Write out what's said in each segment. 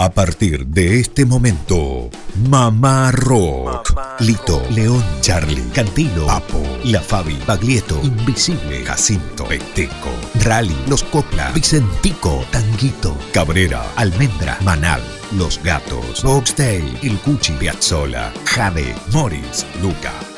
A partir de este momento, Mamá Rock. Lito, León, Charlie, Cantilo, Papo, La Fabi, Baglietto, Invisible, Jacinto, Peteco, Rally, Los Copla, Vicentico, Tanguito, Cabrera, Almendra, Manal, Los Gatos, Boxtail, El Cuchi, Piazzola, Jade, Morris, Luca,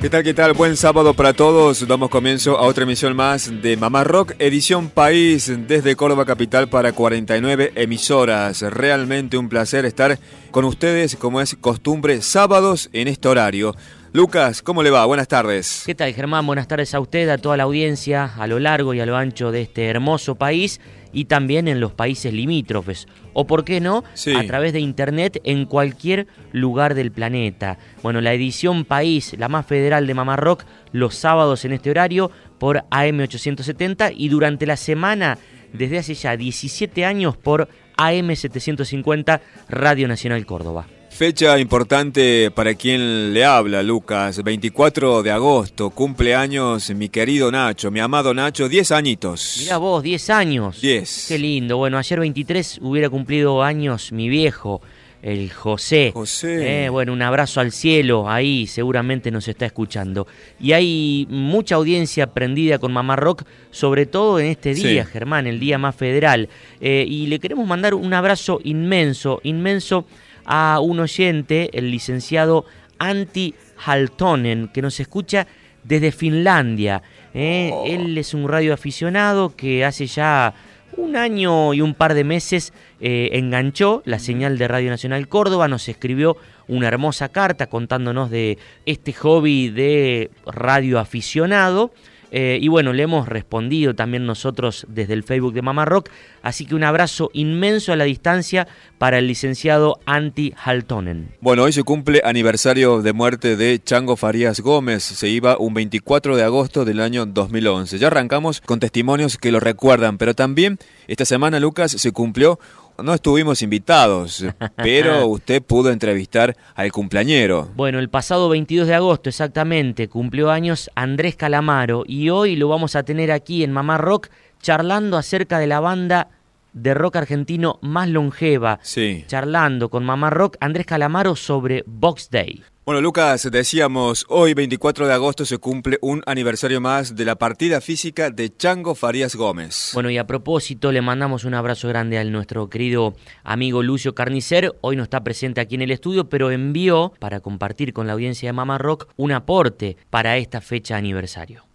¿Qué tal, qué tal? Buen sábado para todos. Damos comienzo a otra emisión más de Mamá Rock, edición País desde Córdoba Capital para 49 emisoras. Realmente un placer estar con ustedes, como es costumbre, sábados en este horario. Lucas, ¿cómo le va? Buenas tardes. ¿Qué tal, Germán? Buenas tardes a usted, a toda la audiencia, a lo largo y a lo ancho de este hermoso país y también en los países limítrofes, o por qué no, a través de internet en cualquier lugar del planeta. Bueno, la edición País, la más federal de Mamá Rock, los sábados en este horario por AM870 y durante la semana, desde hace ya 17 años, por AM750 Radio Nacional Córdoba. Fecha importante para quien le habla, Lucas. 24 de agosto, cumpleaños mi querido Nacho, mi amado Nacho, 10 añitos. Mira vos, 10 años. 10. Qué lindo. Bueno, ayer 23 hubiera cumplido años mi viejo, el José. José. Eh, bueno, un abrazo al cielo, ahí seguramente nos está escuchando. Y hay mucha audiencia prendida con Mamá Rock, sobre todo en este día, Germán, el día más federal. Eh, y le queremos mandar un abrazo inmenso, inmenso a un oyente, el licenciado Antti Haltonen, que nos escucha desde Finlandia. ¿eh? Oh. Él es un radioaficionado que hace ya un año y un par de meses eh, enganchó la señal de Radio Nacional Córdoba, nos escribió una hermosa carta contándonos de este hobby de radioaficionado. Eh, y bueno, le hemos respondido también nosotros desde el Facebook de Mamá Rock. Así que un abrazo inmenso a la distancia para el licenciado Anti Haltonen. Bueno, hoy se cumple aniversario de muerte de Chango Farías Gómez. Se iba un 24 de agosto del año 2011. Ya arrancamos con testimonios que lo recuerdan, pero también esta semana, Lucas, se cumplió no estuvimos invitados, pero usted pudo entrevistar al cumpleañero. Bueno, el pasado 22 de agosto exactamente cumplió años Andrés Calamaro y hoy lo vamos a tener aquí en Mamá Rock charlando acerca de la banda de rock argentino más longeva. Sí. Charlando con Mamá Rock Andrés Calamaro sobre Box Day. Bueno, Lucas, decíamos, hoy 24 de agosto se cumple un aniversario más de la partida física de Chango Farías Gómez. Bueno, y a propósito, le mandamos un abrazo grande a nuestro querido amigo Lucio Carnicer. Hoy no está presente aquí en el estudio, pero envió, para compartir con la audiencia de Mama Rock, un aporte para esta fecha aniversario.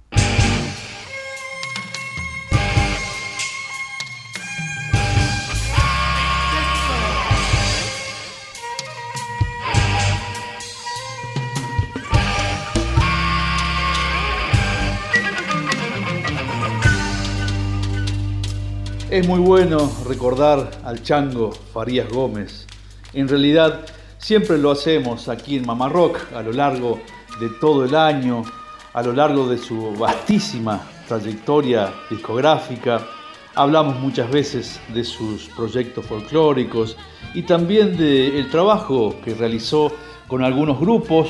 Es muy bueno recordar al chango Farías Gómez. En realidad siempre lo hacemos aquí en Mamá Rock a lo largo de todo el año, a lo largo de su vastísima trayectoria discográfica. Hablamos muchas veces de sus proyectos folclóricos y también del trabajo que realizó con algunos grupos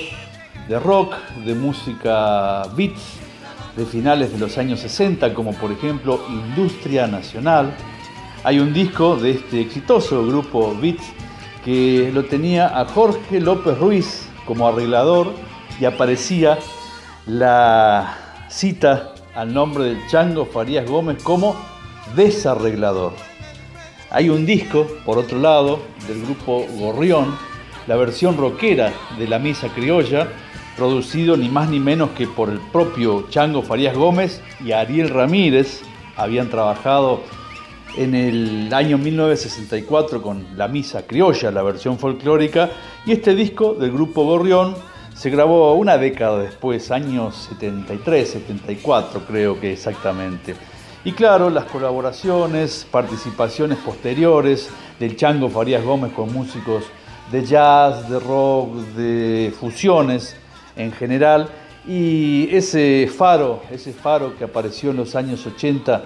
de rock, de música beats de finales de los años 60, como por ejemplo Industria Nacional. Hay un disco de este exitoso grupo Beats que lo tenía a Jorge López Ruiz como arreglador y aparecía la cita al nombre del Chango Farías Gómez como desarreglador. Hay un disco, por otro lado, del grupo Gorrión, la versión rockera de la Misa Criolla, producido ni más ni menos que por el propio Chango Farías Gómez y Ariel Ramírez. Habían trabajado en el año 1964 con La Misa Criolla, la versión folclórica, y este disco del grupo Gorrión se grabó una década después, años 73, 74 creo que exactamente. Y claro, las colaboraciones, participaciones posteriores del Chango Farías Gómez con músicos de jazz, de rock, de fusiones, en general. Y ese faro, ese faro que apareció en los años 80,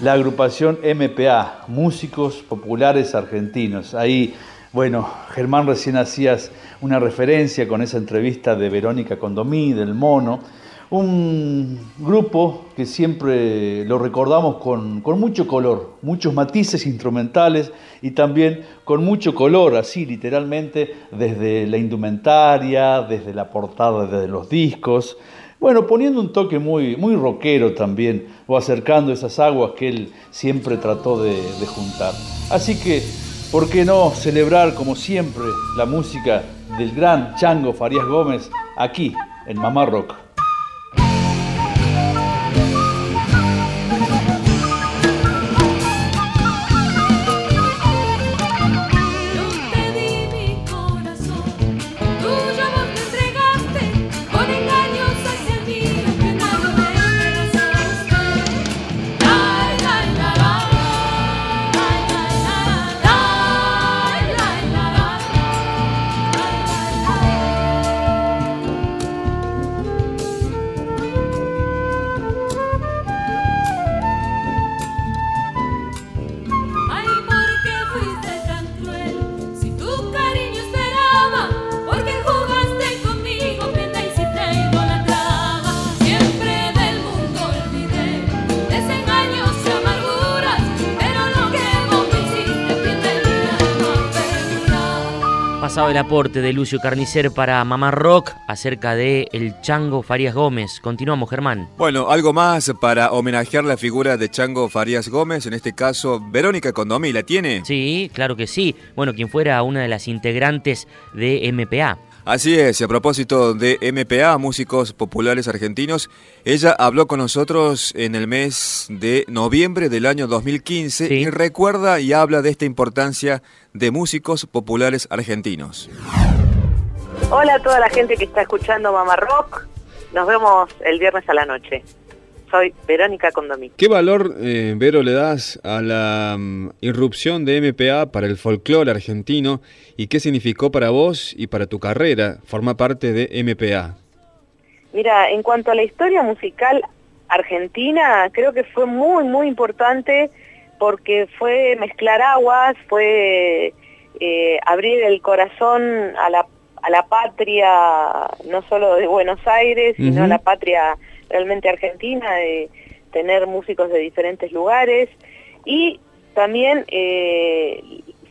la agrupación MPA, Músicos Populares Argentinos. Ahí, bueno, Germán recién hacías una referencia con esa entrevista de Verónica Condomí, del Mono un grupo que siempre lo recordamos con, mucho color, muchos matices instrumentales y también con mucho color, así literalmente, desde la indumentaria, desde la portada, desde los discos. Bueno, poniendo un toque muy, muy rockero también, o acercando esas aguas que él siempre trató de, de juntar. Así que, ¿por qué no celebrar como siempre la música del gran Chango Farías Gómez aquí en Mamá Rock? El aporte de Lucio Carnicer para Mamá Rock acerca de el Chango Farías Gómez. Continuamos, Germán. Bueno, algo más para homenajear la figura de Chango Farías Gómez, en este caso Verónica Condomí, ¿la tiene? Sí, claro que sí. Bueno, quien fuera una de las integrantes de MPA. Así es, y a propósito de MPA, Músicos Populares Argentinos, ella habló con nosotros en el mes de noviembre del año 2015 y recuerda y habla de esta importancia de músicos populares argentinos. Hola a toda la gente que está escuchando Mamá Rock, nos vemos el viernes a la noche. Soy Verónica Condomí. ¿Qué valor, eh, Vero, le das a la mm, irrupción de MPA para el folclore argentino y qué significó para vos y para tu carrera formar parte de MPA? Mira, en cuanto a la historia musical argentina, creo que fue muy, muy importante porque fue mezclar aguas, fue eh, abrir el corazón a la, a la patria, no solo de Buenos Aires, sino a la patria realmente argentina, de tener músicos de diferentes lugares. Y también eh,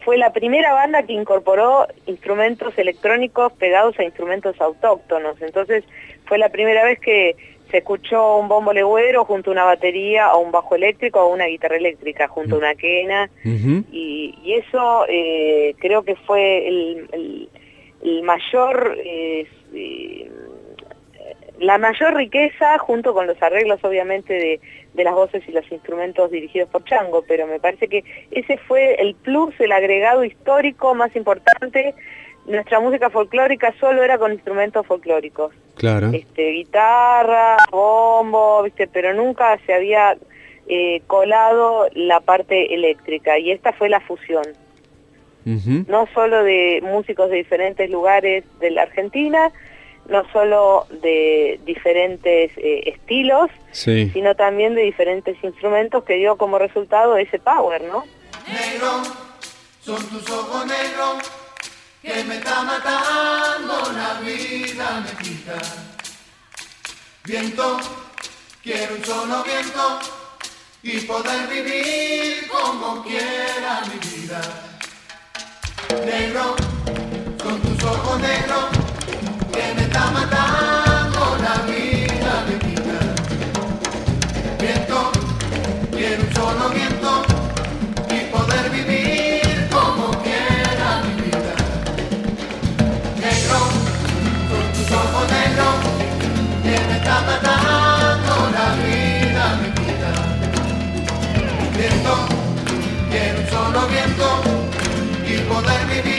fue la primera banda que incorporó instrumentos electrónicos pegados a instrumentos autóctonos, entonces fue la primera vez que se escuchó un bombo legüero junto a una batería o un bajo eléctrico o una guitarra eléctrica junto a una quena. Y, eso eh, creo que fue el, mayor eh, la mayor riqueza junto con los arreglos obviamente de, de, las voces y los instrumentos dirigidos por Chango, pero me parece que ese fue el plus, el agregado histórico más importante. Nuestra música folclórica solo era con instrumentos folclóricos. Claro. Este, guitarra, bombo, ¿viste? pero nunca se había eh, colado la parte eléctrica y esta fue la fusión. No solo de músicos de diferentes lugares de la Argentina, no solo de diferentes eh, estilos, sino también de diferentes instrumentos que dio como resultado ese power, ¿no? Negro, son tus ojos negros que me está matando la vida me quita. Viento, quiero un solo viento y poder vivir como quiera mi vida. Negro, son tus ojos negros Viento, quiero un solo viento y poder vivir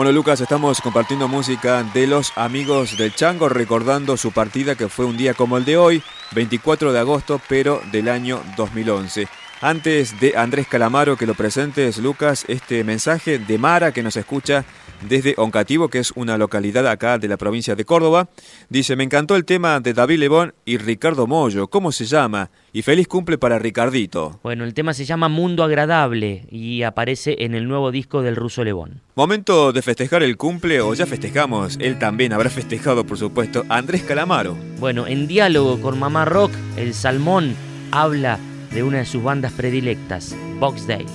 Bueno, Lucas, estamos compartiendo música de los amigos del Chango, recordando su partida que fue un día como el de hoy, 24 de agosto, pero del año 2011. Antes de Andrés Calamaro que lo presentes, Lucas, este mensaje de Mara que nos escucha desde Oncativo, que es una localidad acá de la provincia de Córdoba. Dice, me encantó el tema de David Lebón y Ricardo Mollo. ¿Cómo se llama? Y feliz cumple para Ricardito. Bueno, el tema se llama Mundo Agradable y aparece en el nuevo disco del ruso Lebón. Momento de festejar el cumple o ya festejamos. Él también habrá festejado, por supuesto, Andrés Calamaro. Bueno, en diálogo con Mamá Rock, el Salmón habla de una de sus bandas predilectas, Box Day.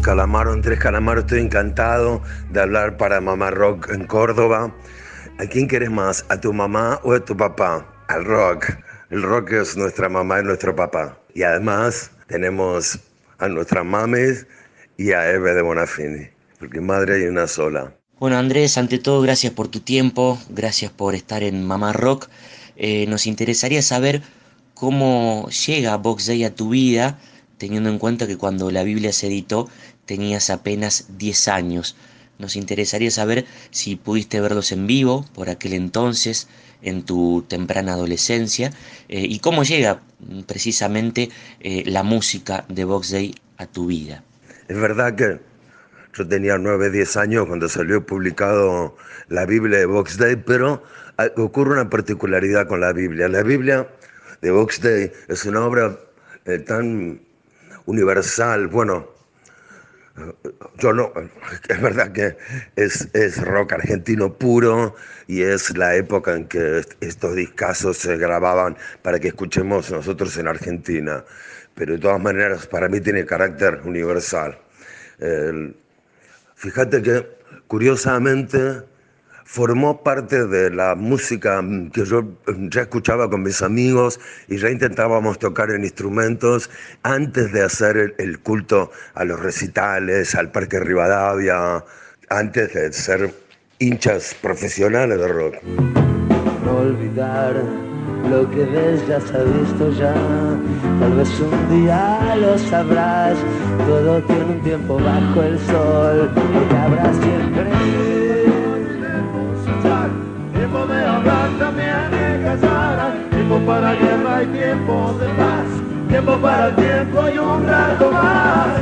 Calamaro, Andrés Calamaro. Estoy encantado de hablar para Mamá Rock en Córdoba. ¿A quién quieres más? ¿A tu mamá o a tu papá? Al rock. El rock es nuestra mamá y nuestro papá. Y además tenemos a nuestras mames y a Eve de Bonafini. Porque madre hay una sola. Bueno Andrés, ante todo gracias por tu tiempo, gracias por estar en Mamá Rock. Eh, nos interesaría saber cómo llega Box Day a tu vida, teniendo en cuenta que cuando la Biblia se editó tenías apenas 10 años. Nos interesaría saber si pudiste verlos en vivo por aquel entonces, en tu temprana adolescencia, eh, y cómo llega mm, precisamente eh, la música de Box Day a tu vida. Es verdad que yo tenía 9, 10 años cuando salió publicado la Biblia de Box Day, pero ah, ocurre una particularidad con la Biblia. La Biblia de Box Day es una obra eh, tan universal, bueno, yo no, es verdad que es, es rock argentino puro y es la época en que estos discazos se grababan para que escuchemos nosotros en Argentina, pero de todas maneras para mí tiene carácter universal. Fíjate que curiosamente formó parte de la música que yo ya escuchaba con mis amigos y ya intentábamos tocar en instrumentos antes de hacer el, culto a los recitales, al Parque Rivadavia, antes de ser hinchas profesionales de rock. olvidar lo que ves ya se ha visto ya. Tal vez un día lo sabrás. Todo tiene un tiempo bajo el sol. Tiempo para guerra y tiempo de paz, tiempo para el tiempo y un rato más.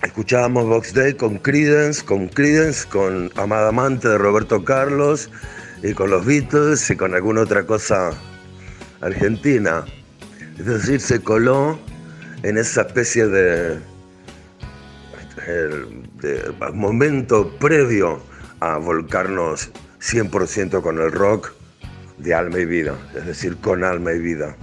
Escuchábamos Box Day con Creedence, con Creedence, con Amada Amante de Roberto Carlos y con los Beatles y con alguna otra cosa argentina. Es decir, se coló en esa especie de momento previo a volcarnos 100% con el rock de alma y vida, es decir, con alma y vida.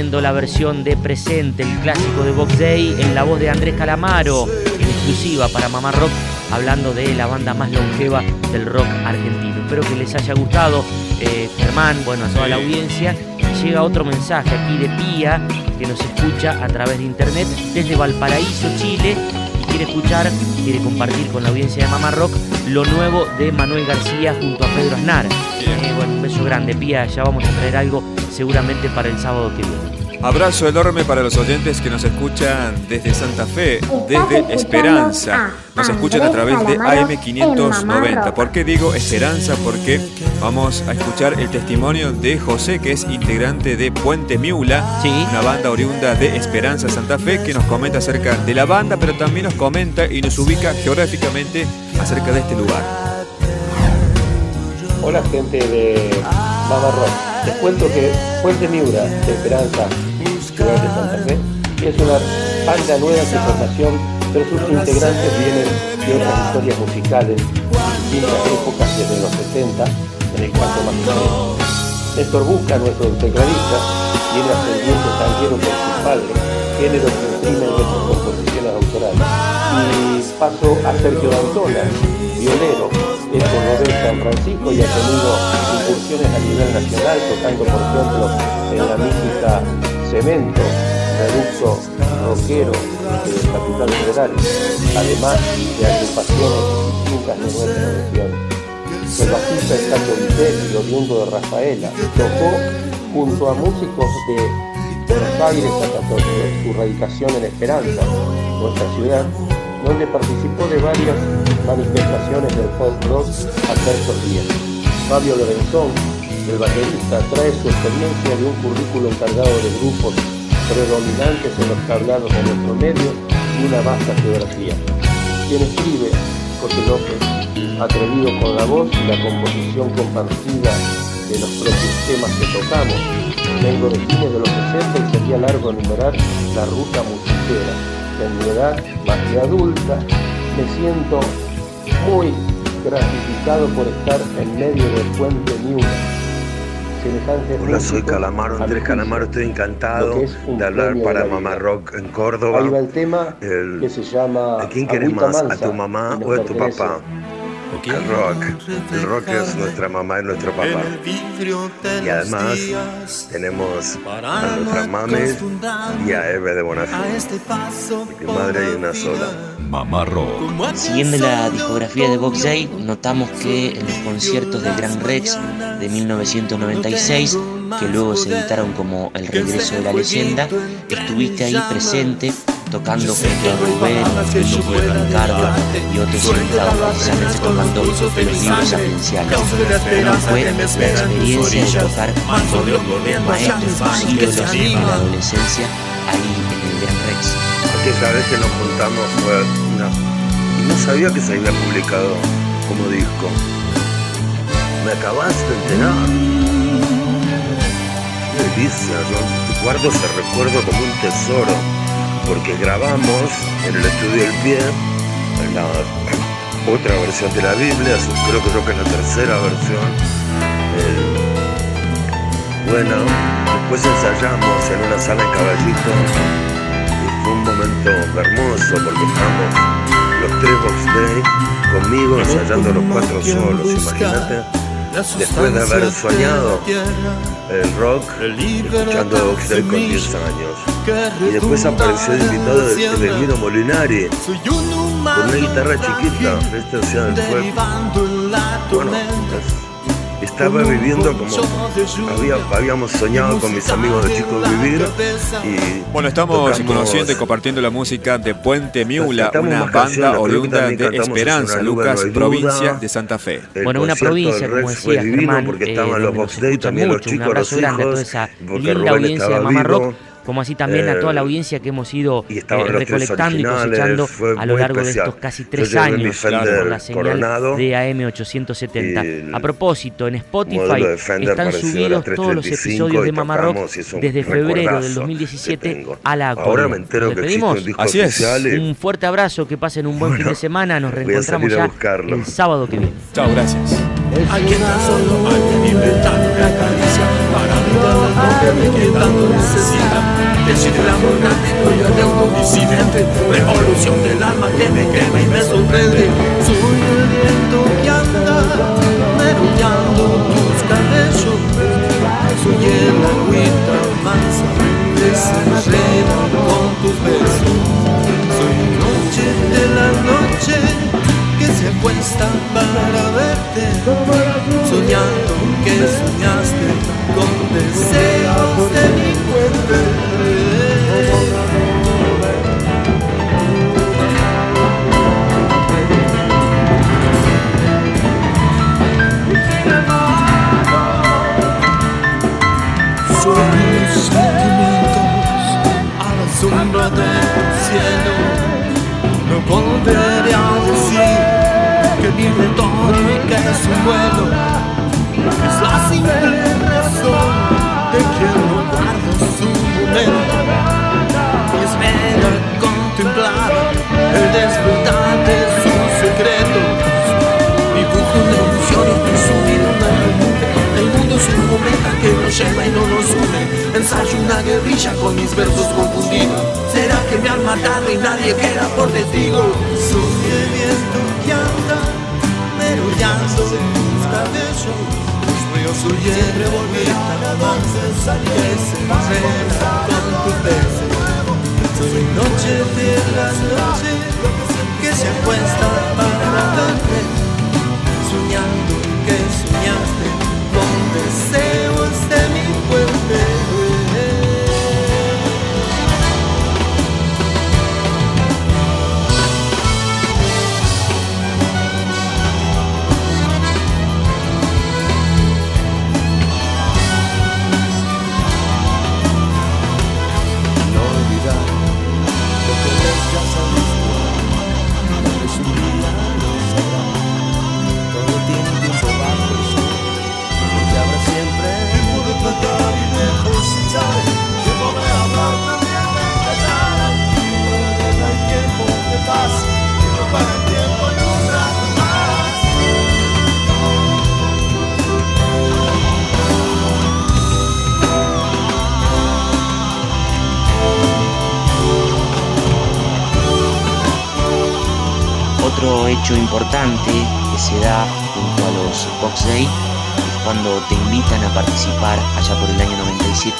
Compartiendo la versión de Presente, el clásico de Box Day, en la voz de Andrés Calamaro, en exclusiva para Mamá Rock, hablando de la banda más longeva del rock argentino. Espero que les haya gustado, eh, Germán, bueno, a toda la audiencia. Y llega otro mensaje aquí de Pía, que nos escucha a través de internet desde Valparaíso, Chile, y quiere escuchar, quiere compartir con la audiencia de Mamá Rock lo nuevo de Manuel García junto a Pedro Aznar. Eh, bueno, un beso grande, Pía, ya vamos a traer algo seguramente para el sábado que viene. Abrazo enorme para los oyentes que nos escuchan desde Santa Fe, desde Esperanza. Nos escuchan a través de AM590. ¿Por qué digo Esperanza? Porque vamos a escuchar el testimonio de José, que es integrante de Puente Miula, una banda oriunda de Esperanza Santa Fe, que nos comenta acerca de la banda, pero también nos comenta y nos ubica geográficamente acerca de este lugar. Hola gente de Mama Rock. Les cuento que Puente Miura de Esperanza, ciudad de Santa Fe, es una banda nueva de formación, pero sus integrantes vienen de otras historias musicales, distintas épocas desde los 70, en el cuarto más. Néstor Busca, nuestro tecladista, viene aprendiendo tanguero por su padre, género que imprime en nuestras composiciones autorales. Y paso a Sergio D'Antona, violero, es cordobés San Francisco y ha tenido incursiones a nivel nacional, tocando por ejemplo en la mítica Cemento, reducto rockero de Capital Federal, además de agrupaciones distintas de nuestra región. El bajista es Cacho Vitelli, oriundo de Rafaela, tocó junto a músicos de Buenos Aires hasta su radicación en Esperanza, nuestra ciudad, donde participó de varias manifestaciones del folk rock hasta estos días. Fabio Lorenzón, el baterista, trae su experiencia de un currículo encargado de grupos predominantes en los tablados de nuestro medio y una vasta geografía. Quien escribe, José López, atrevido con la voz y la composición compartida de los propios temas que tocamos. Vengo de fines de los 60 y sería largo enumerar la ruta musiquera. En mi edad más que adulta, me siento muy gratificado por estar en medio del puente. Semejante Hola, soy Calamaro, Andrés Calamaro, estoy encantado de hablar para de Mamá. Rock en Ahí va Córdoba. el tema El- que se llama ¿A quién querés más? ¿A tu mamá o a tu papá? El rock. El rock es nuestra mamá y nuestro papá. Y además tenemos a nuestras mames y a Eve de Bonafé. Mi madre hay una sola. Mamá Rock. Siguiendo la discografía de Box Day, notamos que en los conciertos del Gran Rex de 1996, que luego se editaron como El Regreso de la Leyenda, estuviste ahí presente tocando junto a Rubén, a Ricardo y otros invitados, precisamente tocando los libros agenciales. ¿Cómo fue la experiencia de tocar con los maestros, ídolos en la adolescencia ahí en el Gran Rex? Aquella vez que nos juntamos fue una... Y no sabía que se había publicado como disco. Me acabas de enterar. Qué delicia, yo guardo ese recuerdo como un tesoro, porque grabamos en el estudio El Pie, en la otra versión de la Biblia, creo que creo que es la tercera versión. eh, bueno, después ensayamos en una sala en Caballito y fue un momento hermoso porque estábamos los tres box day conmigo ensayando los cuatro solos, imagínate. Después de haber soñado el rock, escuchando box day con 10 años. Y después apareció el invitado de Edelmiro Molinari con una guitarra chiquita, ¿viste? O sea, fue, bueno, es- estaba viviendo como había- habíamos soñado con mis amigos de Chicos Vivir y Bueno, estamos conociendo y compartiendo la música de Puente Miula, una banda oriunda de Esperanza, Lucas, provincia de Santa Fe. El Bueno, una provincia, como decía fue divino Germán, porque eh, estaban los Box Day, también los mucho. Un chicos, los abrazo grande a toda esa linda audiencia de Mamá vivo. Como así también a toda la Eh, audiencia que hemos ido y eh, recolectando y cosechando a lo largo de estos casi tres años por la señal Coronado de AM870. y A propósito, en Spotify están subidos todos los 335 episodios de Mamá Rock desde febrero del que 2017 tengo. a la Ahora actualidad. me entero que despedimos. un disco Así es. y Un fuerte abrazo, que pasen un buen fin de semana. Nos reencontramos ya el sábado que viene. Chao, gracias. Alguien tan solo hay que libertar una caricia para brindar lo que me que tanto necesita. Decide el amor gratuito de un disidente, revolución del alma que me quema y me sorprende. Soy el viento que anda merodeando tus cabellos. Soy el agüita mansa que se con tus besos. Soy noche de la noche que se acuesta para verte, soñando que soñaste con deseos de del cielo no volveré a decir que mi retórica es un vuelo. Es la simple razón de que no guardo su momento. Y espera contemplar el despertar de sus secretos. Dibujo una ilusión y estoy subido en la nube. El mundo es un cometa que nos lleva y no nos une. Ensayo una guerrilla con mis versos confundidos. ¿Será que me han matado y nadie queda por testigo? Soy el viento que anda merodeando tus cabellos. Yo soy el revolvista avances que se enreda con tus besos. Soy noche de las noches que se acuesta para verte soñando que soñaste con deseos hecho importante que se da junto a los Box Day es cuando te invitan a participar allá por el año 97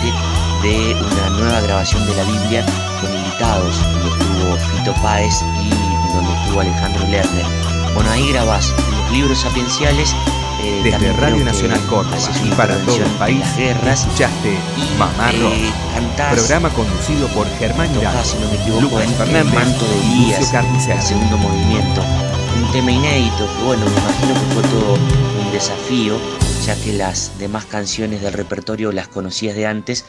de una nueva grabación de la Biblia con invitados, donde estuvo Fito Páez y donde estuvo Alejandro Lerner. Bueno, ahí grabás los libros sapienciales. Eh, Desde Radio Nacional Córdoba y para todo el país, guerras escuchaste Mamá eh, Rock. cantás Programa conducido por Germán tocás, si no Lucas Fernández el manto de y Elías, el segundo movimiento. Un tema inédito que, bueno, me imagino que fue todo un desafío, ya que las demás canciones del repertorio las conocías de antes,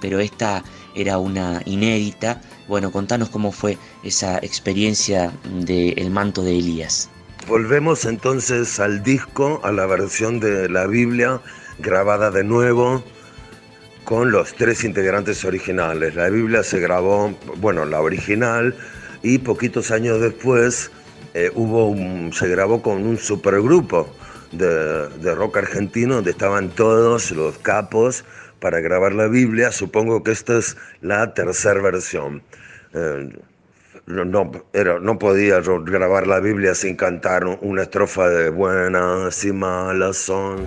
pero esta era una inédita. Bueno, contanos cómo fue esa experiencia del manto de Elías. Volvemos entonces al disco, a la versión de la Biblia grabada de nuevo con los tres integrantes originales. La Biblia se grabó, bueno, la original, y poquitos años después eh, hubo se grabó con un supergrupo de, de rock argentino donde estaban todos los capos para grabar la Biblia. Supongo que esta es la tercera versión. Eh, no, era- no podía grabar la Biblia sin cantar un- una estrofa de buenas y malas son.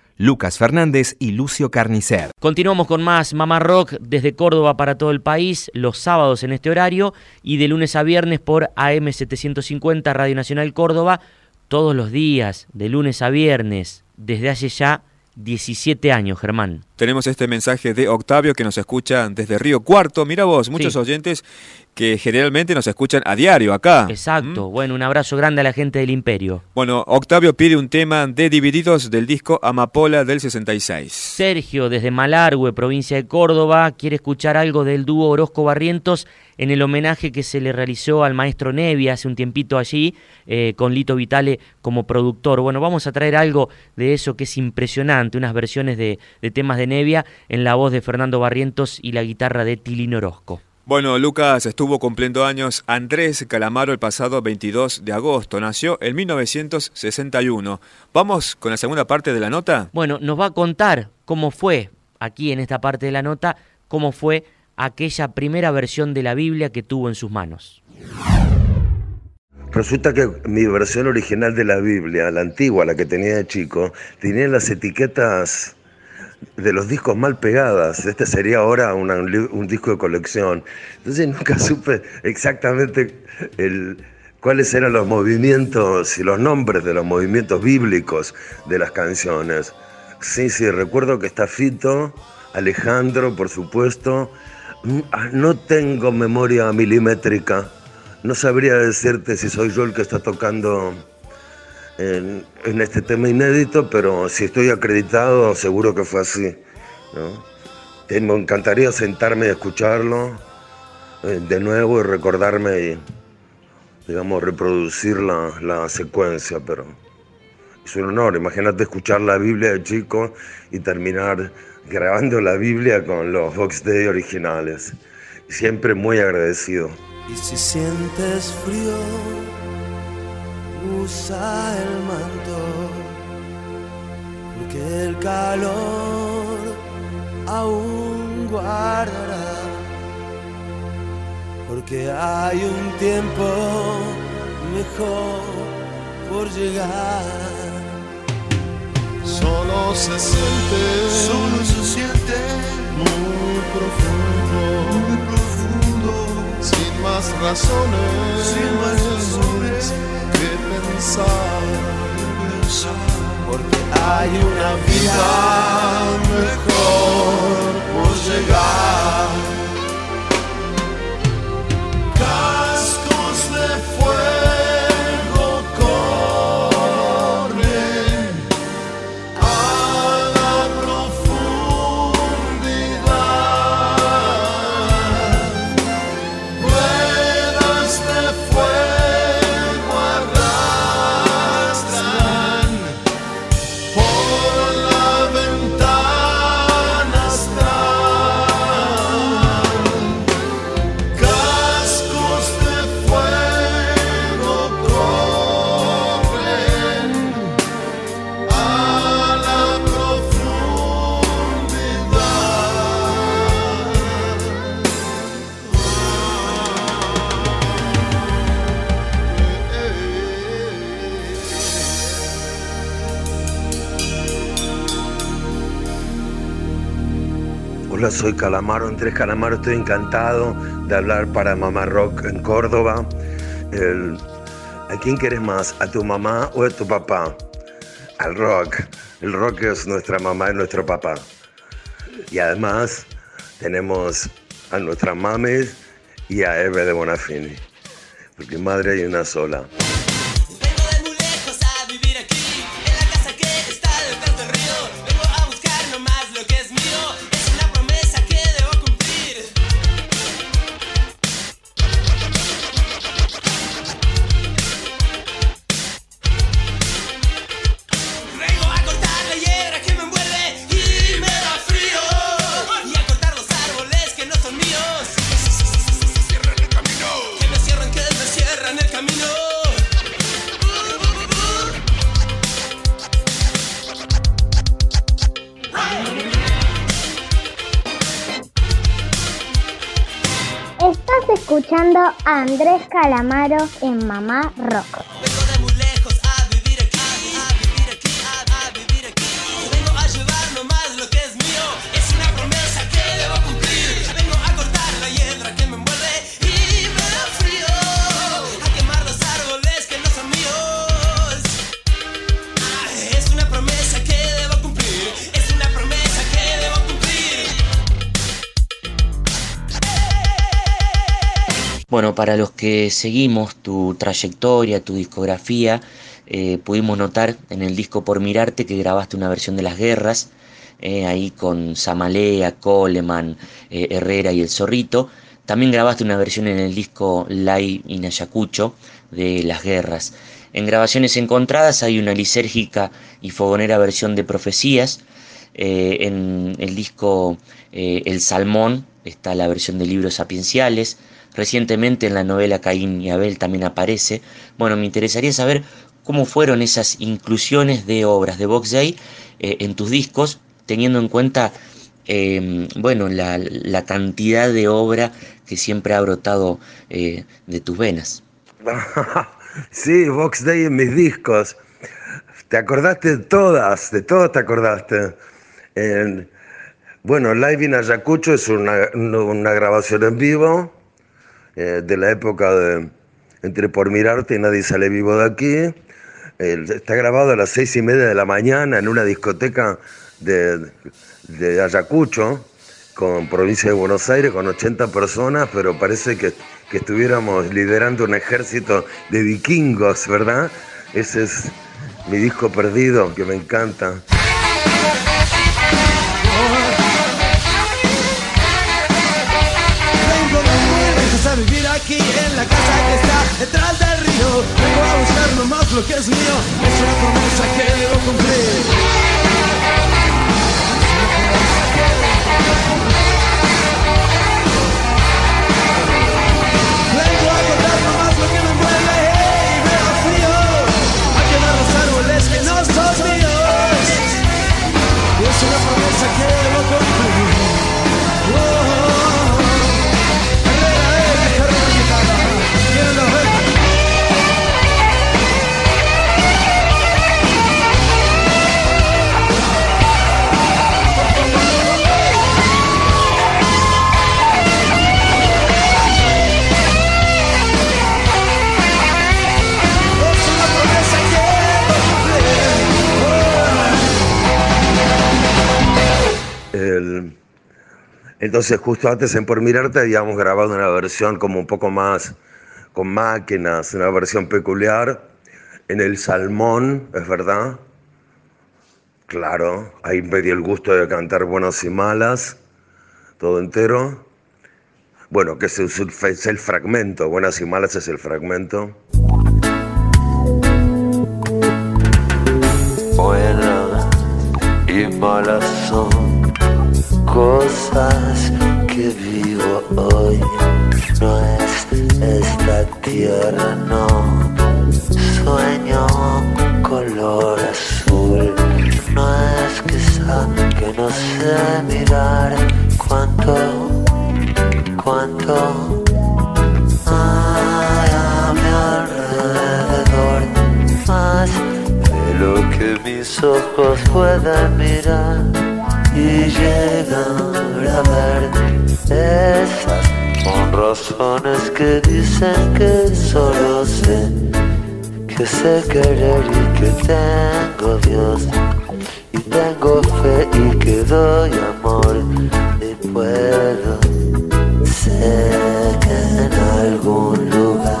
Lucas Fernández y Lucio Carnicer. Continuamos con más Mamá Rock desde Córdoba para todo el país, los sábados en este horario y de lunes a viernes por AM750 Radio Nacional Córdoba, todos los días, de lunes a viernes, desde hace ya 17 años, Germán. Tenemos este mensaje de Octavio que nos escucha desde Río Cuarto. Mira vos, muchos Sí. oyentes que generalmente nos escuchan a diario acá. Exacto, bueno, un abrazo grande a la gente del Imperio. Bueno, Octavio pide un tema de Divididos del disco Amapola del 66. Sergio, desde Malargüe, provincia de Córdoba, quiere escuchar algo del dúo Orozco Barrientos en el homenaje que se le realizó al maestro Nevi hace un tiempito allí, eh, con Lito Vitale como productor. Bueno, vamos a traer algo de eso que es impresionante, unas versiones de, de temas de Nevia en la voz de Fernando Barrientos y la guitarra de Tilín Orozco. Bueno, Lucas estuvo cumpliendo años Andrés Calamaro el pasado 22 de agosto. Nació en 1961. Vamos con la segunda parte de la nota. Bueno, nos va a contar cómo fue, aquí en esta parte de la nota, cómo fue aquella primera versión de la Biblia que tuvo en sus manos. Resulta que mi versión original de la Biblia, la antigua, la que tenía de chico, tenía las etiquetas de los discos mal pegadas. Este sería ahora un, disco de colección. Entonces nunca supe exactamente cuáles eran los movimientos y los nombres de los movimientos bíblicos de las canciones. Sí, sí, recuerdo que está Fito, Alejandro, por supuesto. Mm, ah, No tengo memoria milimétrica. No sabría decirte si soy yo el que está tocando en, este tema inédito, pero si estoy acreditado, seguro que fue así. ¿no? Te- Me encantaría sentarme y escucharlo eh, de nuevo y recordarme y, digamos, reproducir la, la secuencia, pero es un honor. Imagínate escuchar la Biblia de chico y terminar grabando la Biblia con los Vox Day originales. Siempre muy agradecido. Y si sientes frío, usa el manto, porque el calor aún guardará. Porque hay un tiempo mejor por llegar. Solo se siente, Solo se siente muy profundo, muy profundo, más razones, sin más razones que pensar, porque hay una vida mejor por llegar. cascos de fuego soy Calamaro, Andrés Calamaro, estoy encantado de hablar para Mamá Rock en Córdoba. ¿A quién quieres más? ¿A tu mamá o a tu papá? Al rock. El rock es nuestra mamá y nuestro papá. Y además tenemos a nuestra mami y a Eve de Bonafini. Porque madre hay una sola. En Mamá Rock. Para los que seguimos tu trayectoria, tu discografía, eh, pudimos notar en el disco Por Mirarte que grabaste una versión de Las Guerras, eh, ahí con Samalea, Coleman, eh, Herrera y El Zorrito. También grabaste una versión en el disco Live in Ayacucho de Las Guerras. En grabaciones encontradas hay una lisérgica y fogonera versión de Profecías. En el disco El Salmón está la versión de libros sapienciales. Recientemente en la novela Caín y Abel también aparece. Bueno, me interesaría saber cómo fueron esas inclusiones de obras de Box Day eh, en tus discos, teniendo en cuenta eh, bueno, la, cantidad de obra que siempre ha brotado eh, de tus venas. sí, Box Day en mis discos. ¿Te acordaste de todas? De todas te acordaste. En- bueno, Live in Ayacucho es una grabación en vivo eh, de la época de Entre por mirarte y nadie sale vivo de aquí. Está grabado a las seis y media de la mañana en una discoteca de, de Ayacucho, con provincia de Buenos Aires, con 80 personas, pero parece que, que estuviéramos liderando un ejército de vikingos, ¿verdad? Ese es mi disco perdido, que me encanta. Lo que es mío, es una promesa que debo cumplir. Entonces justo antes en Por Mirarte habíamos grabado una versión como un poco más con máquinas, una versión peculiar en el Salmón, ¿es verdad? Claro, ahí me di el gusto de cantar Buenos y Malas, todo entero. Bueno, que es el, el fragmento, Buenas y Malas es el fragmento. Buena y malas son cosas que vivo hoy. No es esta tierra, no. Sueño color azul. No es sa que no sé mirar cuánto, cuánto hay a mi alrededor. Más de lo que mis ojos pueden mirar y llegar a ver esas son razones que dicen que solo sé que sé querer y que tengo Dios. Y tengo fe y que doy amor y puedo sé que en algún lugar.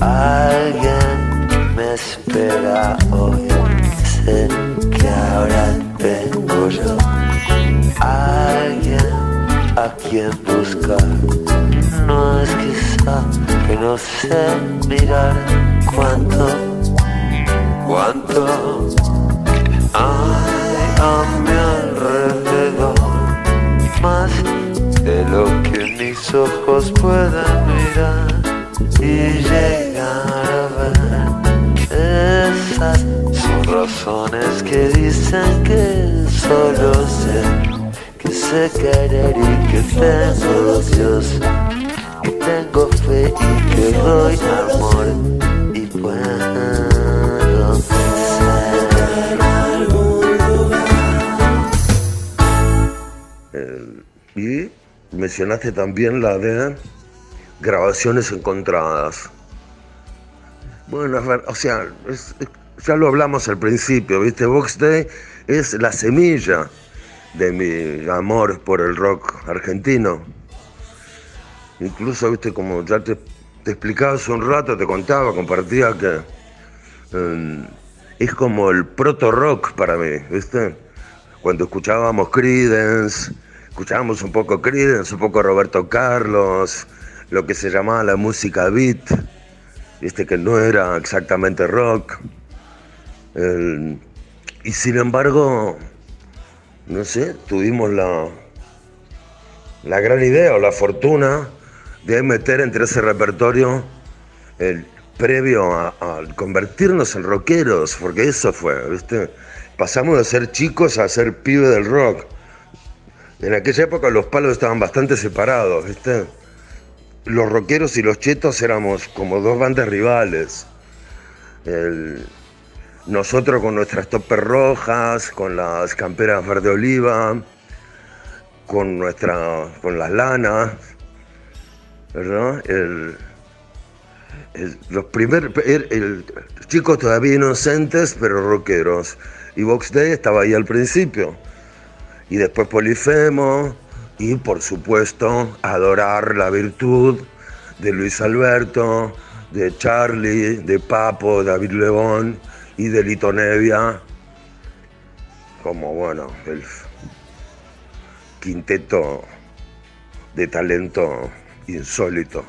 Alguien me espera a quien buscar. No es quizá que no sé mirar cuánto cuánto hay a mi alrededor. Más de lo que mis ojos puedan mirar y llegar a ver. Esas son razones que dicen que solo sé querer y que tengo Dios tengo fe y que doy amor y puedo ser Eh, y mencionaste también la de grabaciones encontradas. Bueno, o sea, ya lo hablamos al principio, ¿viste? Box Day es la semilla de mi amor por el rock argentino. Incluso, ¿viste? Como ya te, te explicaba hace un rato, te contaba, compartía que eh, es como el proto-rock para mí, ¿viste? Cuando escuchábamos Creedence, escuchábamos un poco Creedence, un poco Roberto Carlos, lo que se llamaba la música beat, viste que no era exactamente rock. El- y sin embargo, no sé, tuvimos la, la gran idea o la fortuna de meter entre ese repertorio el previo a, convertirnos en rockeros, porque eso fue, ¿viste? Pasamos de ser chicos a ser pibe del rock. En aquella época los palos estaban bastante separados, ¿viste? Los rockeros y los chetos éramos como dos bandas rivales. El- nosotros con nuestras topes rojas, con las camperas verde oliva, con nuestra, con las lanas, ¿verdad? Los primeros, el, el- chicos todavía inocentes, pero rockeros. Y Box Day estaba ahí al principio. Y después Polifemo. Y por supuesto, adorar la virtud de Luis Alberto, de Charlie, de Papo, David Lebón y de Lito Nevia. Como bueno, el quinteto de talento insólito.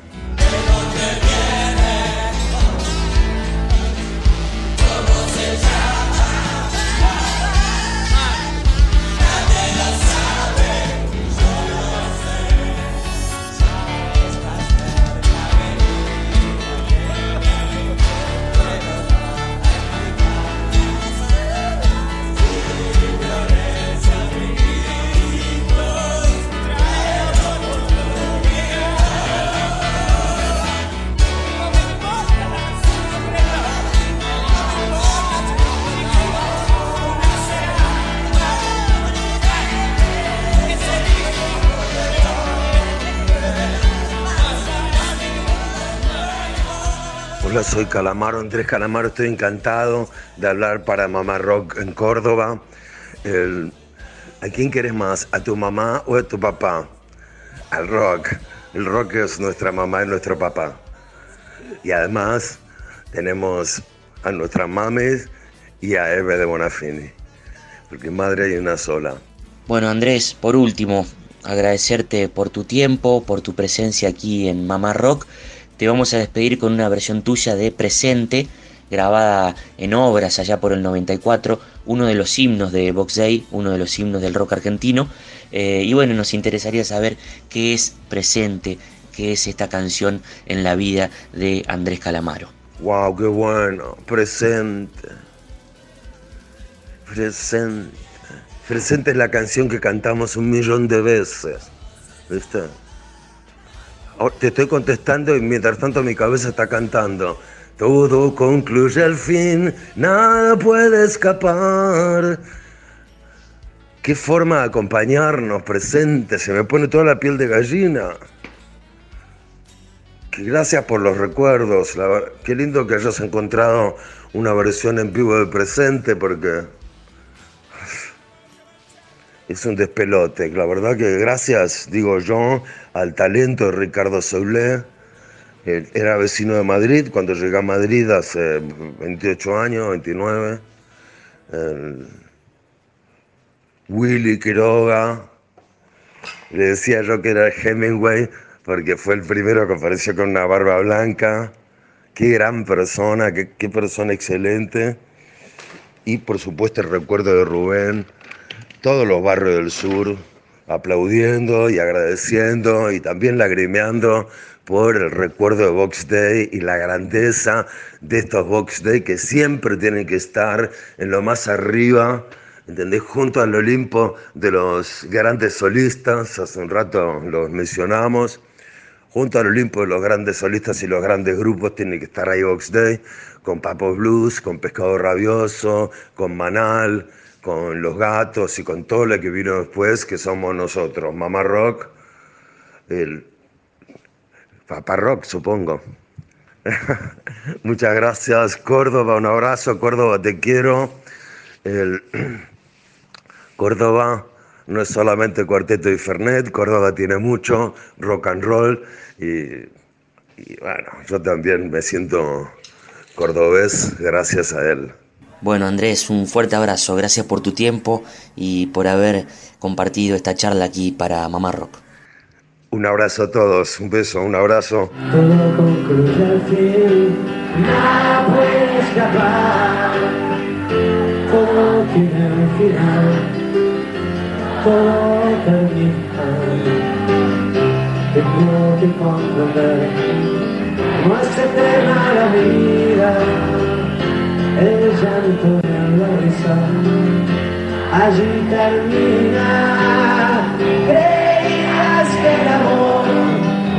Soy Calamaro, Andrés Calamaro, estoy encantado de hablar para Mamá Rock en Córdoba. ¿A quién querés más? ¿A tu mamá o a tu papá? Al rock. El rock es nuestra mamá y nuestro papá. Y además tenemos a nuestra mames y a Eve de Bonafini. Porque madre hay una sola. Bueno, Andrés, por último, agradecerte por tu tiempo, por tu presencia aquí en Mamá Rock. Te vamos a despedir con una versión tuya de Presente, grabada en obras allá por el 94, uno de los himnos de Box Day, uno de los himnos del rock argentino. Eh, y bueno, nos interesaría saber qué es Presente, qué es esta canción en la vida de Andrés Calamaro. ¡Wow! ¡Qué bueno! Presente. Presente. Presente es la canción que cantamos un millón de veces. ¿Viste? Ahora Te estoy contestando y mientras tanto mi cabeza está cantando. Todo concluye al fin, nada puede escapar. Qué forma de acompañarnos, presente, se me pone toda la piel de gallina. Que gracias por los recuerdos, qué lindo que hayas encontrado una versión en vivo de presente porque es un despelote. La verdad que gracias, digo yo, al talento de Ricardo Soulé. Él Era vecino de Madrid cuando llegué a Madrid hace 28 años, 29. El Willy Quiroga. Le decía yo que era Hemingway porque fue el primero que apareció con una barba blanca. Qué gran persona, qué, qué persona excelente. Y por supuesto el recuerdo de Rubén, todos los barrios del sur aplaudiendo y agradeciendo y también lagrimeando por el recuerdo de Box Day y la grandeza de estos Box Day que siempre tienen que estar en lo más arriba, ¿entendés? Junto al Olimpo de los grandes solistas, hace un rato los mencionamos, junto al Olimpo de los grandes solistas y los grandes grupos tiene que estar ahí Box Day, con Papo Blues, con Pescado Rabioso, con Manal, con Los Gatos y con todo lo que vino después, que somos nosotros, Mamá Rock, el Papá Rock, supongo. Muchas gracias, Córdoba, un abrazo, Córdoba, te quiero. El Córdoba no es solamente cuarteto y Fernet, Córdoba tiene mucho rock and roll y, y bueno, yo también me siento cordobés gracias a él. Bueno, Andrés, un fuerte abrazo, gracias por tu tiempo y por haber compartido esta charla aquí para Mamá Rock. Un abrazo a todos, un beso, un abrazo. Todo concluye al fin, nada puede escapar. Todo tiene un final, todo termina. Tengo que comprender, no es eterna la vida, el llanto de la risa, allí termina. Creías que el amor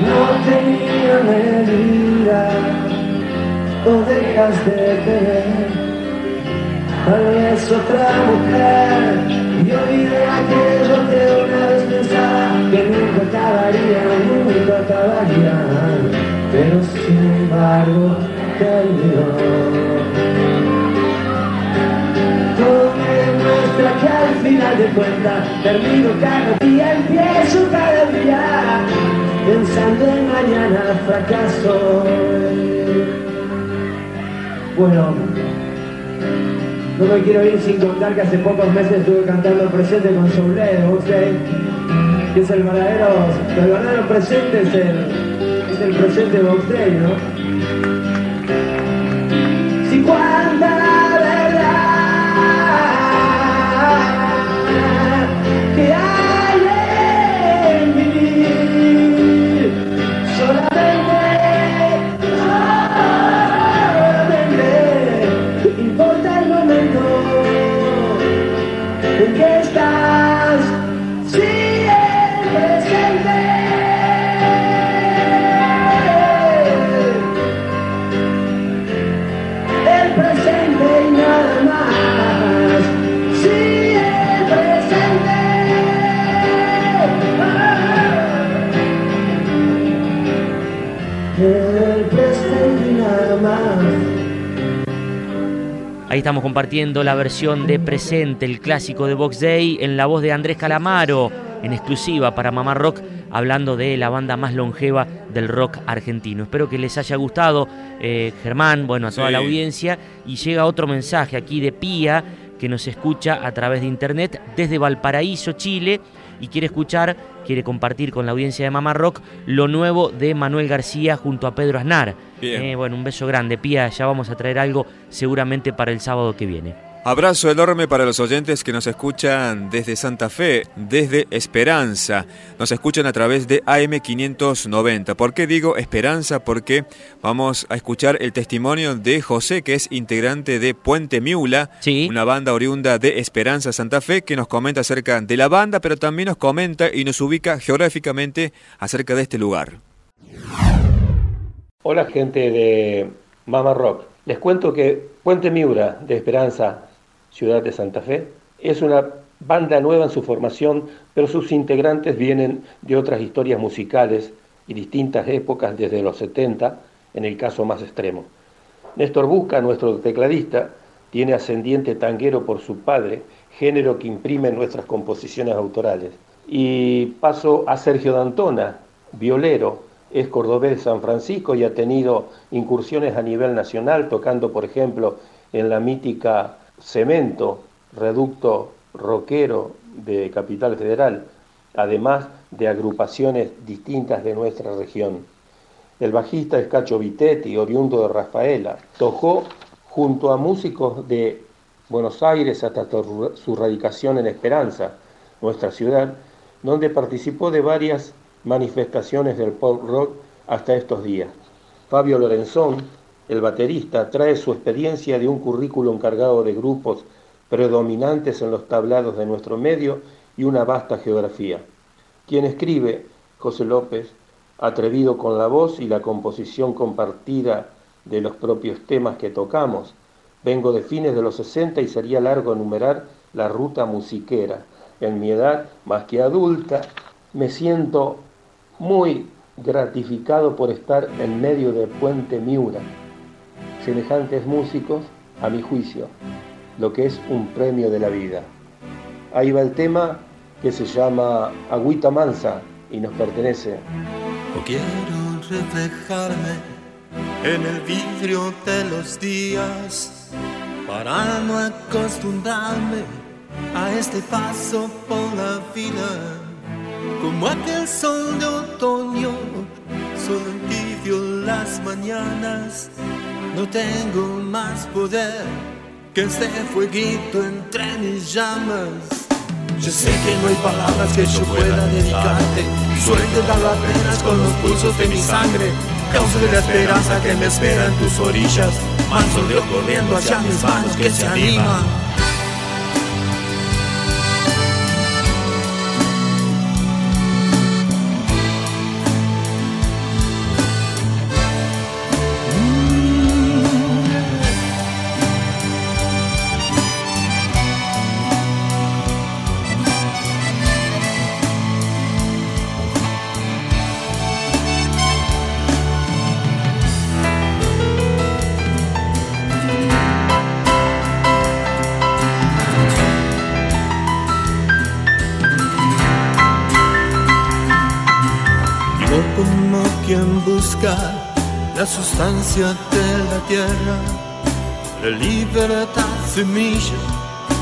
no tenía medida, o dejas de tener. Tal vez otra mujer y olvidé aquello que una vez pensaba que nunca acabaría, nunca acabaría, pero sin embargo terminó. Que al final de cuentas termino cada día, empiezo cada día, pensando en mañana fracaso. Bueno, no me quiero ir sin contar que hace pocos meses estuve cantando el presente con Box Day, que es el verdadero, el verdadero presente es el, es el presente de Day, ¿no? Ahí estamos compartiendo la versión de Presente, el clásico de Box Day, en la voz de Andrés Calamaro, en exclusiva para Mamá Rock, hablando de la banda más longeva del rock argentino. Espero que les haya gustado, eh, Germán, bueno, a toda Sí. la audiencia. Y llega otro mensaje aquí de Pía, que nos escucha a través de internet desde Valparaíso, Chile, y quiere escuchar, quiere compartir con la audiencia de Mamá Rock lo nuevo de Manuel García junto a Pedro Aznar. Eh, bueno, un beso grande, Pía, ya vamos a traer algo seguramente para el sábado que viene. Abrazo enorme para los oyentes que nos escuchan desde Santa Fe, desde Esperanza. Nos escuchan a través de AM590. ¿Por qué digo Esperanza? Porque vamos a escuchar el testimonio de José, que es integrante de Puente Miula, una banda oriunda de Esperanza Santa Fe, que nos comenta acerca de la banda, pero también nos comenta y nos ubica geográficamente acerca de este lugar. Hola gente de Mama Rock. Les cuento que Puente Miura de Esperanza, ciudad de Santa Fe, es una banda nueva en su formación, pero sus integrantes vienen de otras historias musicales y distintas épocas desde los 70, en el caso más extremo. Néstor Busca, nuestro tecladista, tiene ascendiente tanguero por su padre, género que imprime en nuestras composiciones autorales. Y paso a Sergio D'Antona, violero, es cordobés de San Francisco y ha tenido incursiones a nivel nacional, tocando, por ejemplo, en la mítica Cemento, reducto rockero de Capital Federal, además de agrupaciones distintas de nuestra región. El bajista es Cacho Vitetti, oriundo de Rafaela. Tocó junto a músicos de Buenos Aires hasta su radicación en Esperanza, nuestra ciudad, donde participó de varias manifestaciones del pop rock hasta estos días. Fabio Lorenzón, el baterista, trae su experiencia de un currículum cargado de grupos predominantes en los tablados de nuestro medio y una vasta geografía. Quien escribe, José López, atrevido con la voz y la composición compartida de los propios temas que tocamos. Vengo de fines de los 60 y sería largo enumerar la ruta musiquera. En mi edad, más que adulta, me siento muy gratificado por estar en medio de Puente Miura. Semejantes músicos, a mi juicio, lo que es un premio de la vida. Ahí va el tema que se llama Agüita Mansa y nos pertenece. No quiero reflejarme en el vidrio de los días para no acostumbrarme a este paso por la vida. Como aquel sol de otoño, solo tibio las mañanas. No tengo más poder que este fueguito entre mis llamas. Yo sé que no hay palabras que yo pueda dedicarte. Suelo intentarlo apenas con los pulsos de mi sangre. Causa de la esperanza que me espera en tus orillas. Manso corriendo hacia mis manos que se animan. Sustancia de la tierra, la libertad semilla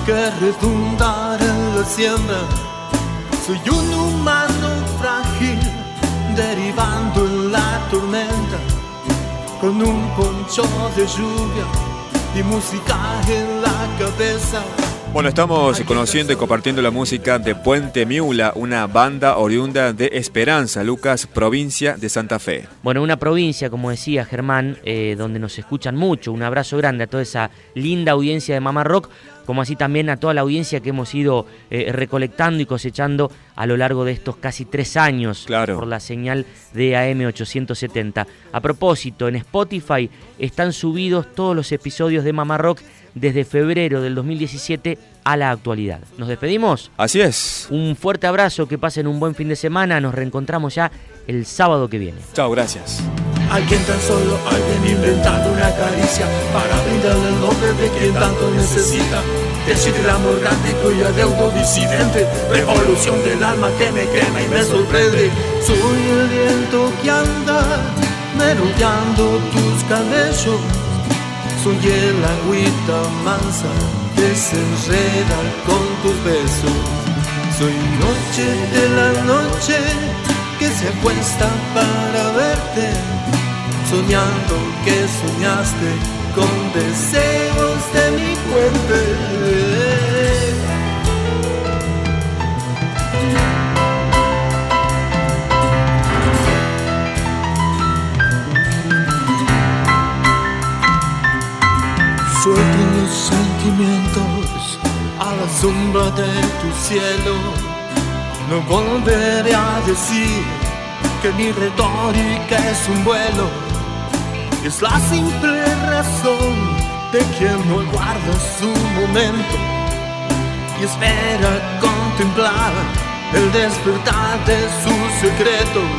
que redundar en la siembra. Soy un humano frágil, derivando en la tormenta, con un poncho de lluvia y música en la cabeza. Bueno, estamos conociendo y compartiendo la música de Puente Miula, una banda oriunda de Esperanza, Lucas, provincia de Santa Fe. Bueno, una provincia, como decía Germán, eh, donde nos escuchan mucho. Un abrazo grande a toda esa linda audiencia de Mamá Rock, como así también a toda la audiencia que hemos ido eh, recolectando y cosechando a lo largo de estos casi tres años por la señal de AM870. A propósito, en Spotify están subidos todos los episodios de Mamá Rock desde febrero del 2017 a la actualidad. ¿Nos despedimos? Así es. Un fuerte abrazo, que pasen un buen fin de semana. Nos reencontramos ya el sábado que viene. Chao, gracias. Alguien tan solo, alguien inventando una caricia para brindarle el nombre de quien tanto necesita. Decir grande y adeudo disidente, revolución del alma que me quema y me sorprende. Soy el viento que anda merodeando tus cabellos. Soy el agüita mansa que se enreda con tus besos. Soy noche de la noche que se acuesta para verte, soñando que soñaste con deseos de mi fuente. Suelto los sentimientos a la sombra de tu cielo. No volveré a decir que mi retórica es un vuelo. Es la simple razón de quien no guarda su momento y espera contemplar el despertar de sus secretos.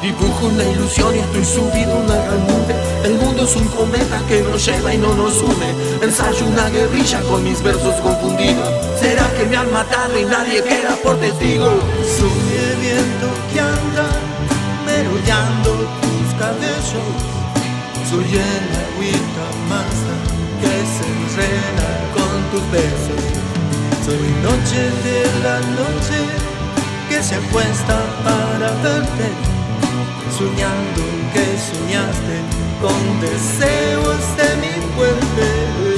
Dibujo una ilusión y estoy subido a una gran nube. El mundo es un cometa que nos lleva y no nos une. Ensayo una guerrilla con mis versos confundidos. ¿Será que me han matado y nadie queda por testigo? Soy el viento que anda merodeando tus cabellos. Soy el agüita masa que se enreda con tus besos. Soy noche de la noche que se acuesta para verte soñando que soñaste con deseos de mi puente.